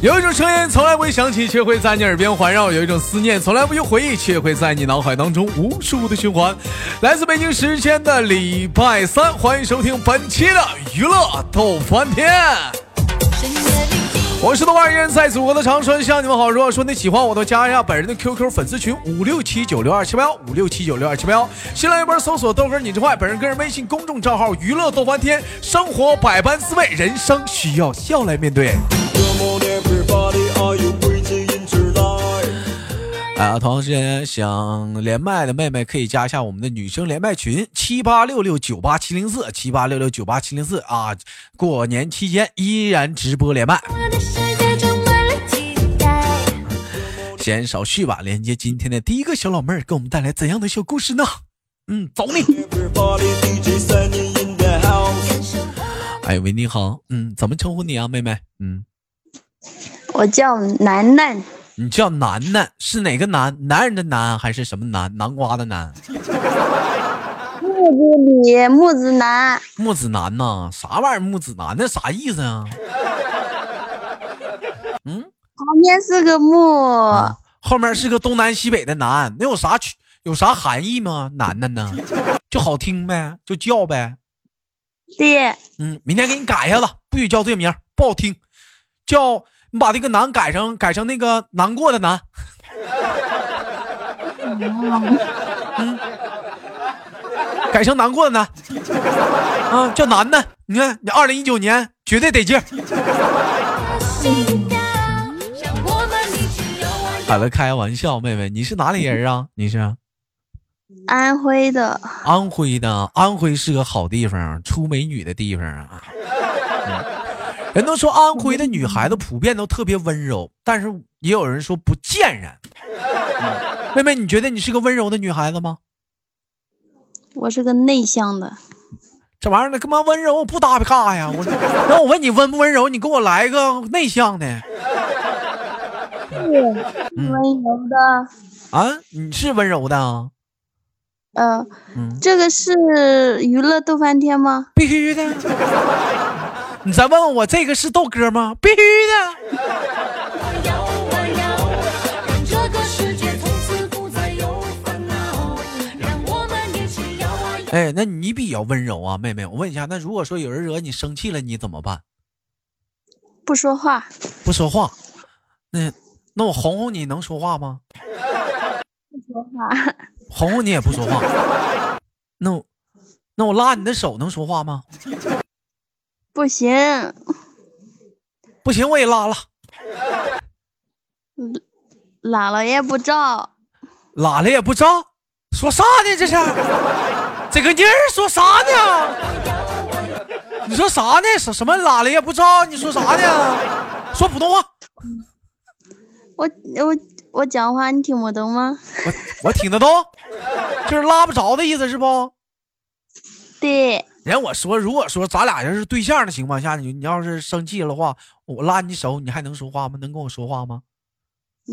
有一种声音从来不会响起，却会在你耳边环绕；有一种思念从来不用回忆，却会在你脑海当中无数的循环。来自北京时间的礼拜三，欢迎收听本期的娱乐逗翻天。我是豆瓣人，在祖国的长春向你们好。如果说你喜欢我，都加一下本人的 QQ 粉丝群五六七九六二七八幺五六七九六二七八幺。新来一波搜索豆哥你之外，本人个人微信公众账号娱乐逗翻天。生活百般滋味，人生需要笑来面对。啊，同时间想连麦的妹妹可以加一下我们的女生连麦群七八六六九八七零四七八六六九八七零四啊！过年期间依然直播连麦。先少叙吧，连接今天的第一个小老妹儿，给我们带来怎样的小故事呢？嗯，走你。哎喂，你好，嗯，怎么称呼你啊，妹妹？嗯，我叫楠楠，你叫楠楠，是哪个楠？男人的男还是什么南？南瓜的南？木子李木子楠，木子楠呐？啥玩意儿？木子楠那啥意思啊？嗯，旁边是个木，后面是个东南西北的南，那有啥区？有啥含义吗？楠楠呢？就好听呗，就叫呗。对，嗯，明天给你改一下子，不许叫这名，不好听，叫你把这个难改成改成那个难过的难。嗯，改成难过的难。啊，叫难的，你看你二零一九年绝对得劲儿。好了，开玩笑，妹妹，你是哪里人啊？你是安徽的，安徽的，安徽是个好地方，出美女的地方啊。嗯人都说安徽的女孩子普遍都特别温柔，但是也有人说不贱人。嗯妹妹，你觉得你是个温柔的女孩子吗？我是个内向的，这玩意儿呢，跟妈温柔我不搭嘎呀！我那我问你温不温柔，你给我来个内向的温柔的。啊？你是温柔的啊？呃，嗯，这个是娱乐逗翻天吗？必须的。你再问问我这个是豆哥吗？必须的。哎，那你比较温柔啊，妹妹。我问一下，那如果说有人惹你生气了，你怎么办？不说话，不说话。那那我哄哄你能说话吗？不说话，哄哄你也不说话。那我那我拉你的手能说话吗？不行，不行，我也拉了，拉了也不照，拉了也不照。说啥呢？这是这个妮儿说啥呢？你说啥呢？什什么拉了也不照？你说啥呢？说普通话。我我我讲话你听不懂吗？我我听得懂，就是拉不着的意思是不？对，人我说，如果说咱俩要是对象的情况下，你你要是生气了的话，我拉你手，你还能说话吗？能跟我说话吗？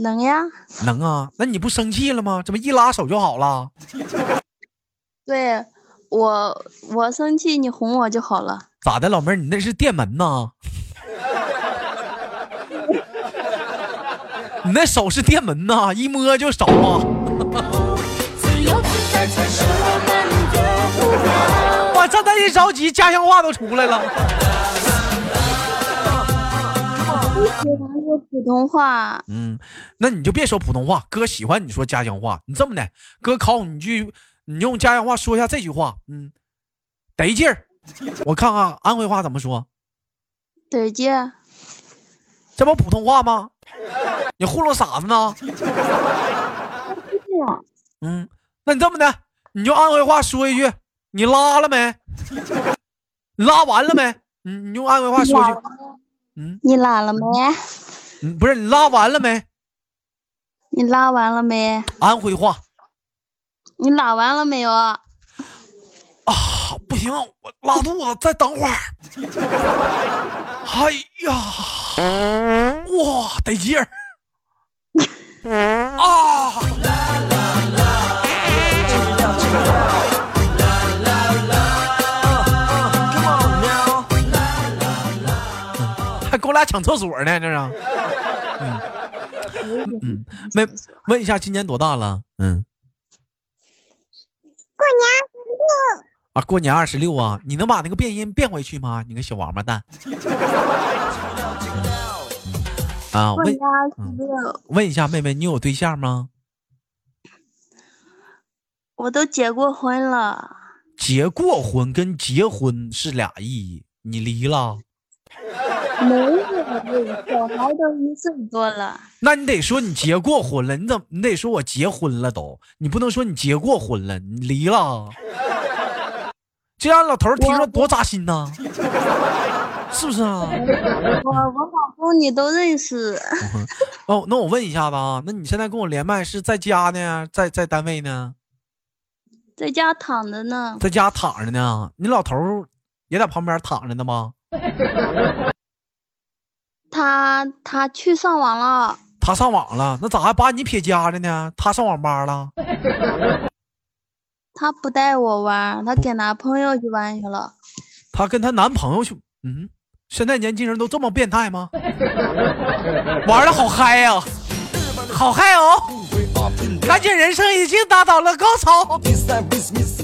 能呀，能啊。那你不生气了吗？这不一拉手就好了？对我我生气你哄我就好了。咋的，老妹儿，你那是电门呐？你那手是电门呐，一摸就着啊！哇，这他一着急，家乡话都出来了。喜欢说普通话，嗯，那你就别说普通话，哥喜欢你说家乡话。你这么的，哥考你句，你用家乡话说一下这句话，嗯，得劲儿。我看看安徽话怎么说，得劲，这不普通话吗？你糊弄傻子呢？嗯，那你这么的，你就安徽话说一句，你拉了没？拉完了没？你你用安徽话说一句，嗯你拉了没？嗯，不是你拉完了没？你拉完了没？安徽话你拉完了没有？啊，不行，我拉肚子，再等会儿。哎呀，哇，得劲儿啊！跟我俩抢厕所呢，这是。嗯嗯，问问一下，今年多大了？嗯。过年二十六啊，过年二十六啊，你能把那个变音变回去吗？你个小王八蛋！啊，问问一下妹妹，你有对象吗？我都结过婚了。结过婚跟结婚是俩意义，你离了？没有，小孩都一岁多了。那你得说你结过婚了，你怎么你得说我结婚了都，你不能说你结过婚了，你离了，这让老头听着多扎心呐，是不是啊？我我老公你都认识。哦，那我问一下子啊，那你现在跟我连麦是在家呢，在在单位呢？在家躺着呢。在家躺着呢，你老头也在旁边躺着呢吗？他他去上网了，他上网了，那咋还把你撇家了呢？他上网吧了，他不带我玩，他跟男朋友去玩去了。他跟他男朋友去，嗯，现在年轻人都这么变态吗？玩的好嗨呀，好嗨哦！感觉人生已经达到了高潮。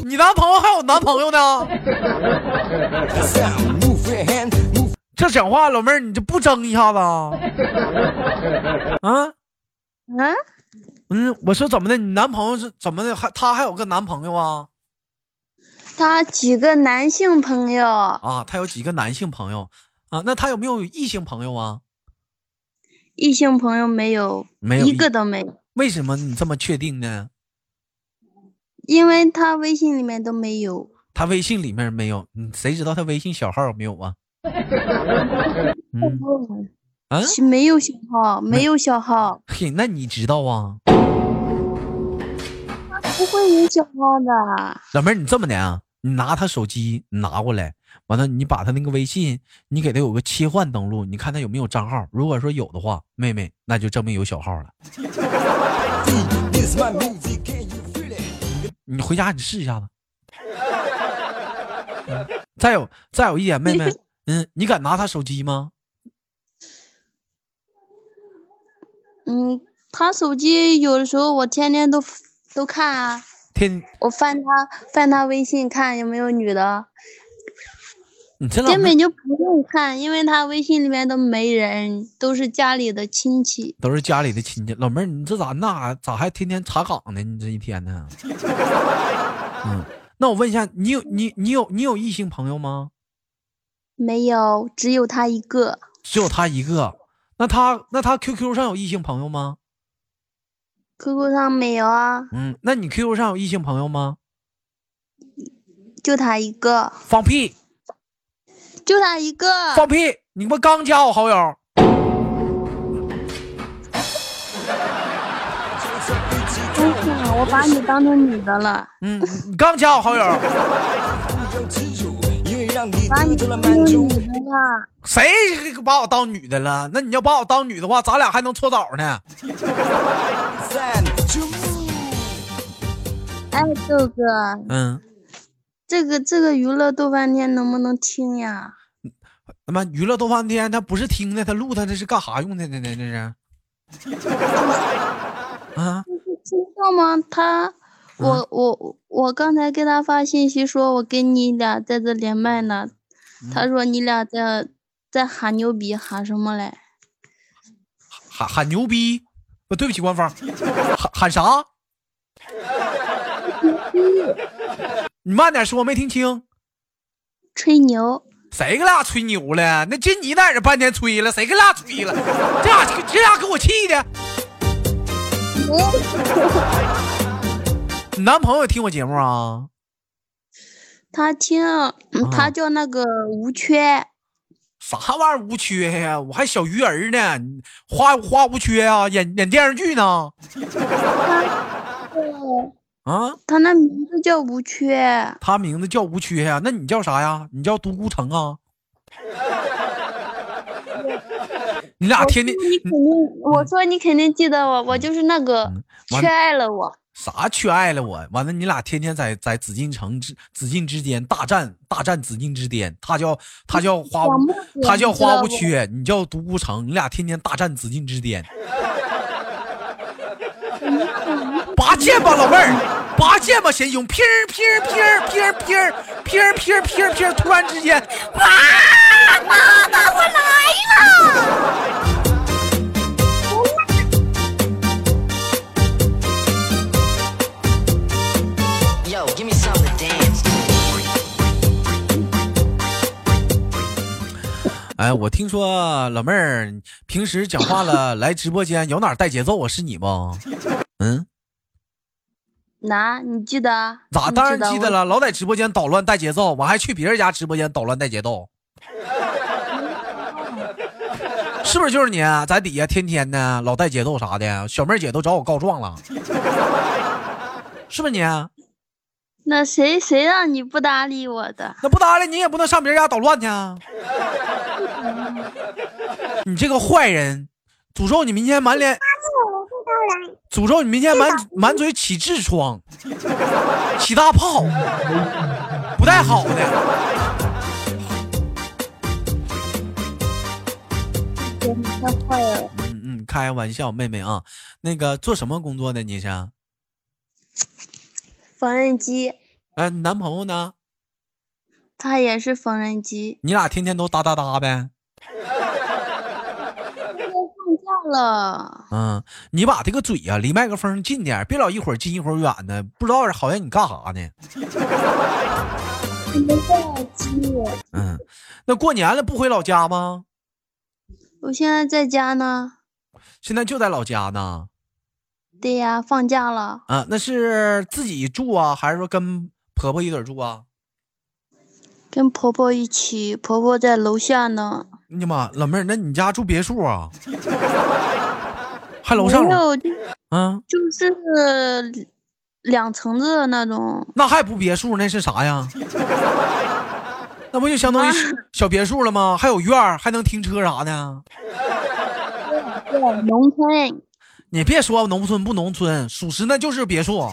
你男朋友还有男朋友呢？这讲话，老妹儿，你就不争一下子啊？啊？嗯？嗯，我说怎么的？你男朋友是怎么的？还他还有个男朋友啊？他几个男性朋友啊？他有几个男性朋友啊？那他有没有异性朋友啊？异性朋友没有，没有一个都没有。为什么你这么确定呢？因为他微信里面都没有。他微信里面没有，嗯，谁知道他微信小号有没有啊？嗯，啊，没有小号，没有小号。嘿，那你知道啊？不会有小号的。老妹儿，你这么的啊？你拿他手机拿过来，完了你把他那个微信，你给他有个切换登录，你看他有没有账号。如果说有的话，妹妹，那就证明有小号了。你回家你试一下子。再有再有一点，妹妹。嗯，你敢拿他手机吗？嗯，他手机有的时候我天天都都看啊。天，我翻他翻他微信看有没有女的。你根本就不用看，因为他微信里面都没人，都是家里的亲戚。都是家里的亲戚，老妹儿，你这咋那咋还天天查岗呢？你这一天呢？嗯，那我问一下，你有你你有你有异性朋友吗？没有，只有他一个。只有他一个，那他那他 QQ 上有异性朋友吗？QQ 上没有啊。嗯，那你 QQ 上有异性朋友吗？就他一个。放屁！就他一个。放屁！你不刚加我好友？我把你当成女的了。嗯，你刚加我好友。把你当女的了？谁把我当女的了？那你要把我当女的话，咱俩还能搓澡呢。哎，豆哥，嗯，这个这个娱乐豆翻天能不能听呀？他妈娱乐豆翻天，他不是听的，他录他这是干啥用的呢？这是 啊？听到吗？他。我我我刚才给他发信息说，我跟你俩在这连麦呢。他说你俩在在喊牛逼，喊什么嘞？喊喊牛逼？不对不起，官方，喊喊啥？你慢点说，没听清。吹牛？谁跟俩吹牛了？那就你在这半天吹了，谁跟俩吹了？这俩这俩给我气的。你男朋友听我节目啊？他听，他叫那个吴缺。啥玩意儿吴缺呀？我还小鱼儿呢，花花无缺啊，演演电视剧呢。啊？他那名字叫无缺。他名字叫无缺呀？那你叫啥呀？你叫独孤城啊？你俩天天你肯定，我说你肯定记得我，我就是那个缺爱了我。啥缺爱了我？完了，你俩天天在在紫禁城之紫禁之巅大战大战紫禁之巅，他叫他叫花无他叫花无缺，你叫独孤城，你俩天天大战紫禁之巅。拔剑吧，老妹儿，拔剑吧，贤兄劈儿劈儿劈儿劈儿劈儿劈儿劈儿劈儿劈儿，突然之间，啊，妈妈，我来了！哎，我听说老妹儿平时讲话了，来直播间有哪带节奏啊？是你不？嗯，哪？你记得？咋当然记得了，老在直播间捣乱带节奏，我还去别人家直播间捣乱带节奏，是不是就是你啊？在底下天天的老带节奏啥的，小妹儿姐都找我告状了，是不是你？啊那谁谁让你不搭理我的？那不搭理你也不能上别人家捣乱去啊！你这个坏人，诅咒你明天满脸，诅咒你明天满满嘴起痔疮，起大泡，不太好的。你太坏了！嗯嗯，开玩笑，妹妹啊，那个做什么工作的你是？缝纫机，哎，你男朋友呢？他也是缝纫机。你俩天天都哒哒哒呗？放假了，嗯，你把这个嘴呀、离麦克风近点，别老一会儿近一会儿远的，不知道好像你干啥呢？我们在机。嗯，那过年了不回老家吗？我现在在家呢。现在就在老家呢。对呀，放假了，啊，那是自己住啊，还是说跟婆婆一起住啊？跟婆婆一起，婆婆在楼下呢。你的妈，老妹儿，那你家住别墅啊？还楼上楼？没有，就是两层子的那种。那还不别墅，那是啥呀？那不就相当于是小别墅了吗？还有院儿，还能停车啥的。对，农村。你别说农村不农村，属实那就是别墅，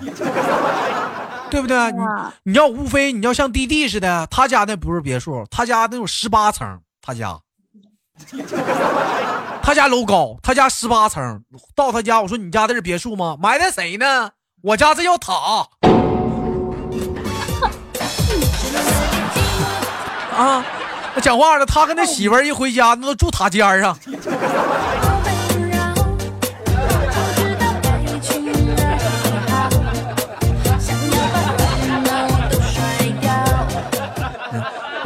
对不对？你你要无非你要像弟弟似的，他家那不是别墅，他家那有十八层，他家，他家楼高，他家十八层，到他家我说你家这是别墅吗？埋汰谁呢？我家这叫塔。啊，那讲话了，他跟他媳妇儿一回家，那都住塔尖儿上。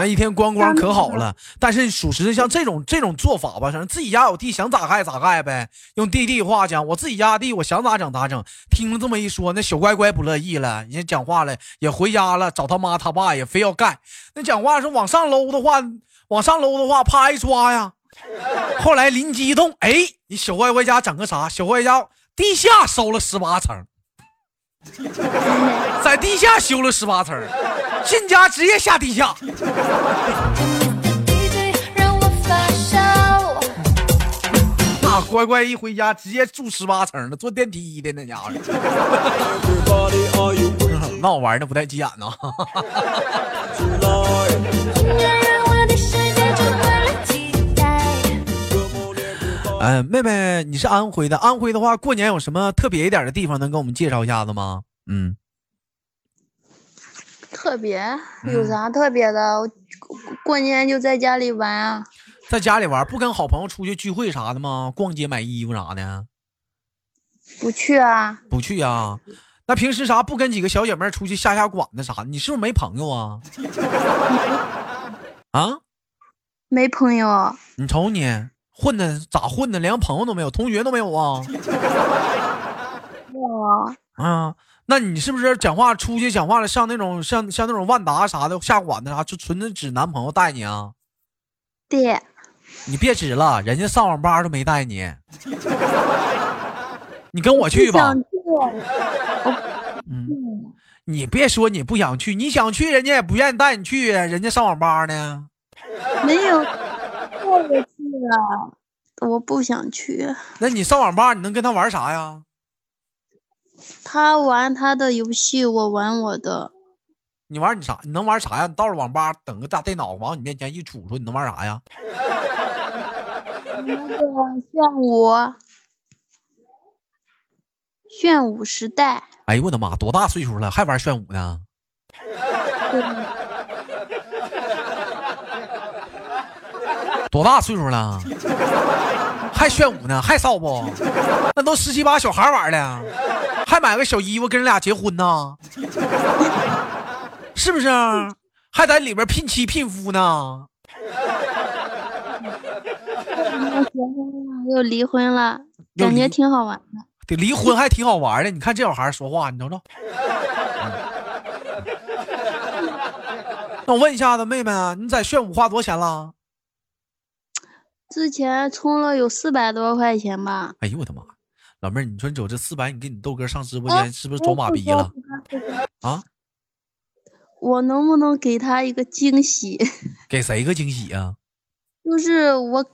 那一天光光可好了，但是属实像这种这种做法吧，反正自己家有地，想咋盖咋盖呗。用弟弟话讲，我自己家地，我想咋整咋整。听了这么一说，那小乖乖不乐意了，人家讲话了，也回家了，找他妈他爸也非要盖。那讲话是往上搂的话，往上搂的话，啪一抓呀。后来灵机一动，哎，你小乖乖家整个啥？小乖乖家地下收了十八层，在地下修了十八层，进家直接下地下。那 乖乖一回家直接住十八层了，坐电梯的那家伙，那我玩的不带急眼呐。嗯，妹妹，你是安徽的，安徽的话，过年有什么特别一点的地方能给我们介绍一下子吗？嗯，特别有啥特别的？过年就在家里玩啊。在家里玩，不跟好朋友出去聚会啥的吗？逛街买衣服啥的？不去啊？不去啊、那平时啥不跟几个小姐妹出去下下馆子啥的？你是不是没朋友啊？啊，没朋友。你瞅你混的咋混的，连朋友都没有，同学都没有啊？我啊，那你是不是讲话出去讲话了，像那种像像那种万达啥的下馆子啥，就纯的指男朋友带你啊？对，你别指了，人家上网吧都没带你，你跟我去吧你别说你不想去，你想去，人家也不愿意带你去，人家上网吧呢。没有 我不想去。那你上网吧，你能跟他玩啥呀？他玩他的游戏，我玩我的。你玩你啥？你能玩啥呀？你到了网吧，等个大电脑往你面前一杵杵，你能玩啥呀？那个炫舞，炫舞时代。哎呦我的妈，多大岁数了还玩炫舞呢？多大岁数了？还炫舞呢？还骚不？那都十七八小孩玩的，还买个小衣服跟人俩结婚呢？是不是？还在里边聘妻聘夫呢？结婚了，又离婚了，感觉挺好玩的。得离婚还挺好玩的。你看这小孩说话，你瞅瞅。那我问一下子，妹妹啊，你在炫舞花多少钱了？之前充了有四百多块钱吧。哎呦我的妈！老妹儿，你说你走这四百，你跟你豆哥上直播哎间是不是走马逼了啊？我能不能给他一个惊喜？给谁个惊喜啊、就是我，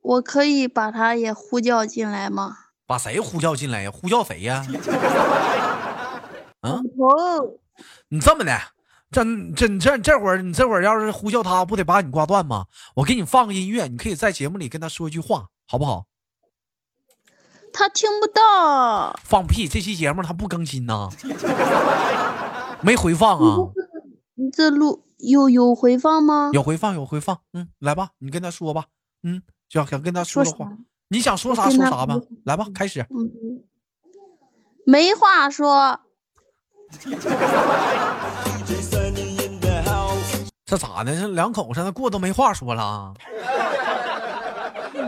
我可以把他也呼叫进来吗？把谁呼叫进来呀？呼叫谁呀？啊，哦，你这么的，这这这这会儿你这会儿要是呼叫他，不得把你挂断吗？我给你放个音乐，你可以在节目里跟他说一句话，好不好？他听不到。放屁！这期节目他不更新呐，没回放啊？你这录有有回放吗？有回放，有回放。嗯，来吧，你跟他说吧。嗯，想想跟他说的话，你想说啥说啥吧。来吧，开始。嗯，没话说。这咋的？这两口子那过都没话说了啊。他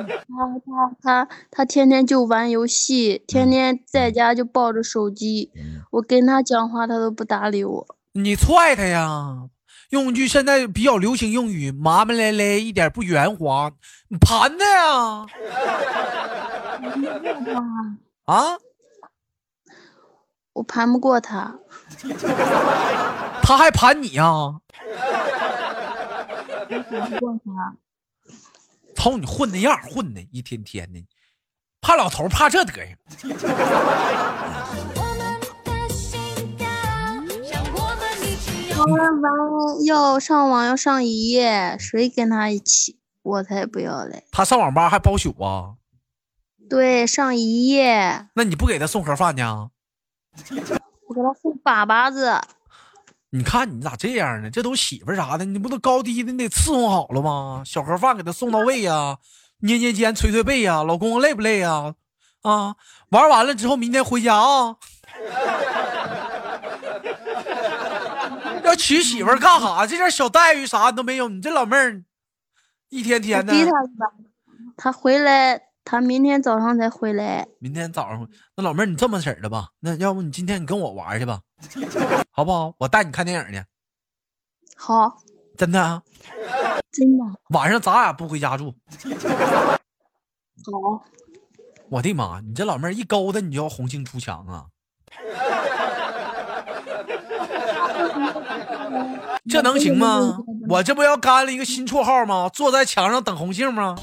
他他他天天就玩游戏，天天在家就抱着手机。我跟他讲话，他都不搭理我。你踹他呀！用一句现在比较流行用语，麻麻咧咧，一点不圆滑，你盘他呀！啊，我盘不过他。他还盘你呀？瞅你混那样，混的一天天的，怕老头怕这德行。要上网要上一夜，谁跟他一起？我才不要嘞！他上网吧还包宿啊？对，上一夜，那你不给他送盒饭呢？我给他送粑粑子。你看你咋这样呢？这都媳妇啥的，你不都高低的你得伺候好了吗？小盒饭给他送到位呀、捏捏肩、捶捶背呀、老公累不累呀、啊？玩完了之后，明天回家啊。要娶媳妇干啥？这点小待遇啥都没有，你这老妹儿一天天的。逼他一把，他回来，他明天早上才回来。明天早上，那老妹儿你这么式儿的吧？那要不你今天你跟我玩去吧，好不好？我带你看电影去，好，真的啊。真的晚上咱俩不回家住。好。我的妈！你这老妹儿一勾搭你就要红杏出墙啊！这能行吗？我这不要干了一个新绰号吗？坐在墙上等红杏吗？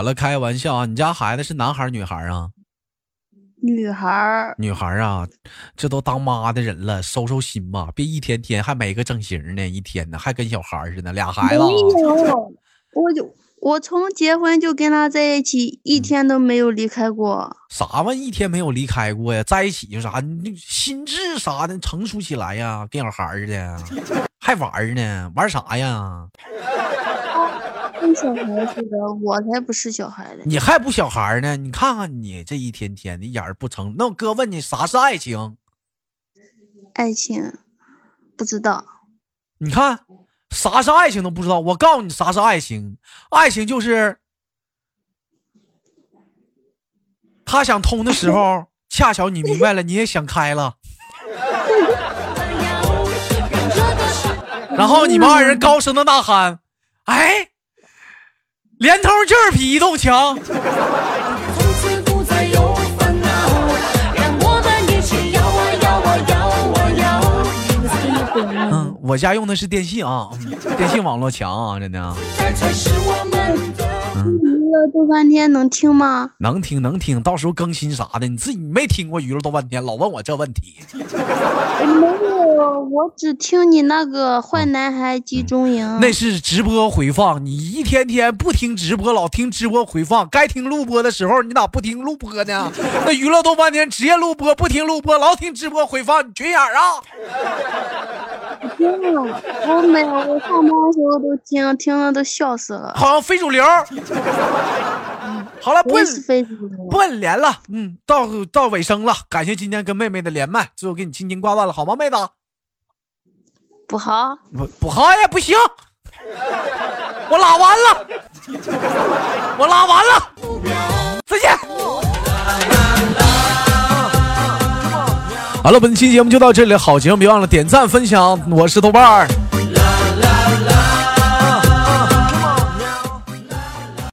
好了，开个玩笑啊！你家孩子是男孩女孩啊？女孩儿，女孩儿啊，这都当妈的人了，收收心吧，别一天天还没个整形呢，一天呢还跟小孩儿似的，俩孩子啊。没有，我就我从结婚就跟他在一起，一天都没有离开过。啥玩意一天没有离开过呀？在一起就啥，你心智啥的成熟起来呀，跟小孩似的，还玩呢，玩啥呀？跟小孩似的，我才不是小孩呢。你还不小孩呢？你看看你这一天天的，一点儿不成。那我哥问你啥是爱情？爱情不知道，你看啥是爱情都不知道。我告诉你啥是爱情，爱情就是他想通的时候，恰巧你明白了，你也想开了，然后你们二人高声的呐喊：“哎，连通就是比移动强。从此不再有烦恼，让我们一起摇啊摇啊摇啊摇。嗯，我家用的是电信啊，嗯电信网络强啊，真的。娱乐豆瓣天能听吗？能听能听，到时候更新啥的，你自己没听过娱乐多半天，老问我这问题。我，我只听你那个坏男孩集中营。那是直播回放，你一天天不听直播，老听直播回放，该听录播的时候你咋不听录播呢？那娱乐豆半天职业录播，不听录播，老听直播回放，你缺眼儿啊？听了，我没有，我上班的时候都听，听了都笑死了。好像非主流。好了，不。不你连了，嗯，到到尾声了，感谢今天跟妹妹的连麦，最后给你轻轻挂断了，好吗，妹子？不好，不不好也不行，我拉完了，我拉完了，再见。好了，本期节目就到这里，好节目别忘了点赞分享，我是豆瓣儿。